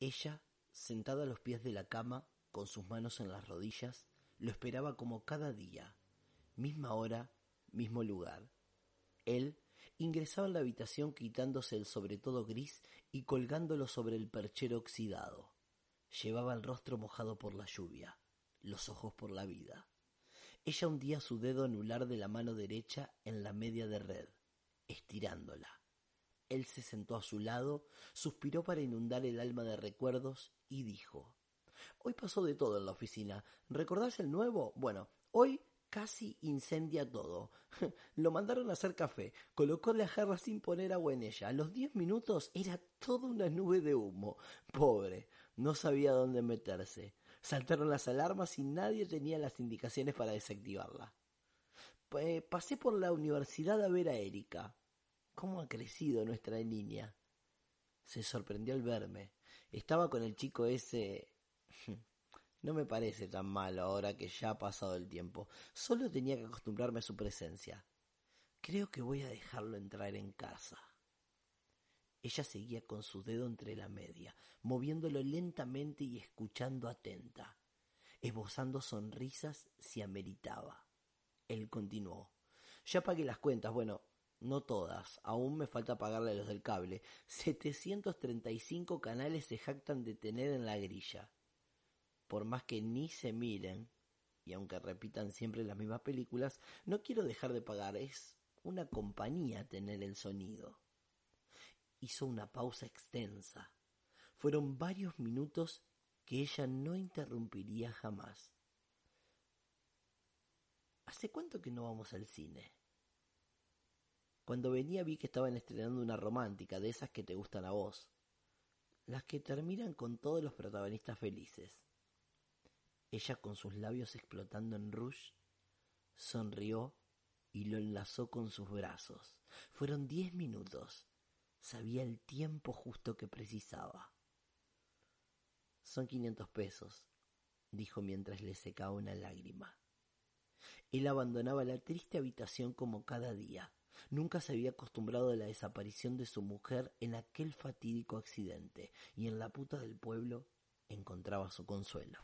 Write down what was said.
Ella, sentada a los pies de la cama, con sus manos en las rodillas, lo esperaba como cada día, misma hora, mismo lugar. Él ingresaba en la habitación quitándose el sobretodo gris y colgándolo sobre el perchero oxidado. Llevaba el rostro mojado por la lluvia, los ojos por la vida. Ella hundía su dedo anular de la mano derecha en la media de red, estirándola. Él se sentó a su lado, suspiró para inundar el alma de recuerdos y dijo Hoy pasó de todo en la oficina. ¿Recordás el nuevo? Bueno, hoy casi incendia todo. Lo mandaron a hacer café, colocó la jarra sin poner agua en ella. A los diez minutos era toda una nube de humo. Pobre, no sabía dónde meterse. Saltaron las alarmas y nadie tenía las indicaciones para desactivarla. pasé por la universidad a ver a Erika. ¿Cómo ha crecido nuestra niña? Se sorprendió al verme. Estaba con el chico ese... No me parece tan malo ahora que ya ha pasado el tiempo. Solo tenía que acostumbrarme a su presencia. Creo que voy a dejarlo entrar en casa. Ella seguía con su dedo entre la media, moviéndolo lentamente y escuchando atenta, esbozando sonrisas si ameritaba. Él continuó. Ya pagué las cuentas, bueno, no todas, aún me falta pagarle los del cable. 735 canales se jactan de tener en la grilla. Por más que ni se miren, y aunque repitan siempre las mismas películas, no quiero dejar de pagar. Es una compañía tener el sonido. Hizo una pausa extensa. Fueron varios minutos que ella no interrumpiría jamás. ¿Hace cuánto que no vamos al cine? Cuando venía vi que estaban estrenando una romántica, de esas que te gustan a vos. Las que terminan con todos los protagonistas felices. Ella con sus labios explotando en rouge, sonrió y lo enlazó con sus brazos. Fueron diez minutos. Sabía el tiempo justo que precisaba. Son quinientos pesos, dijo mientras le secaba una lágrima. Él abandonaba la triste habitación como cada día. Nunca se había acostumbrado a la desaparición de su mujer en aquel fatídico accidente, y en la puta del pueblo encontraba su consuelo.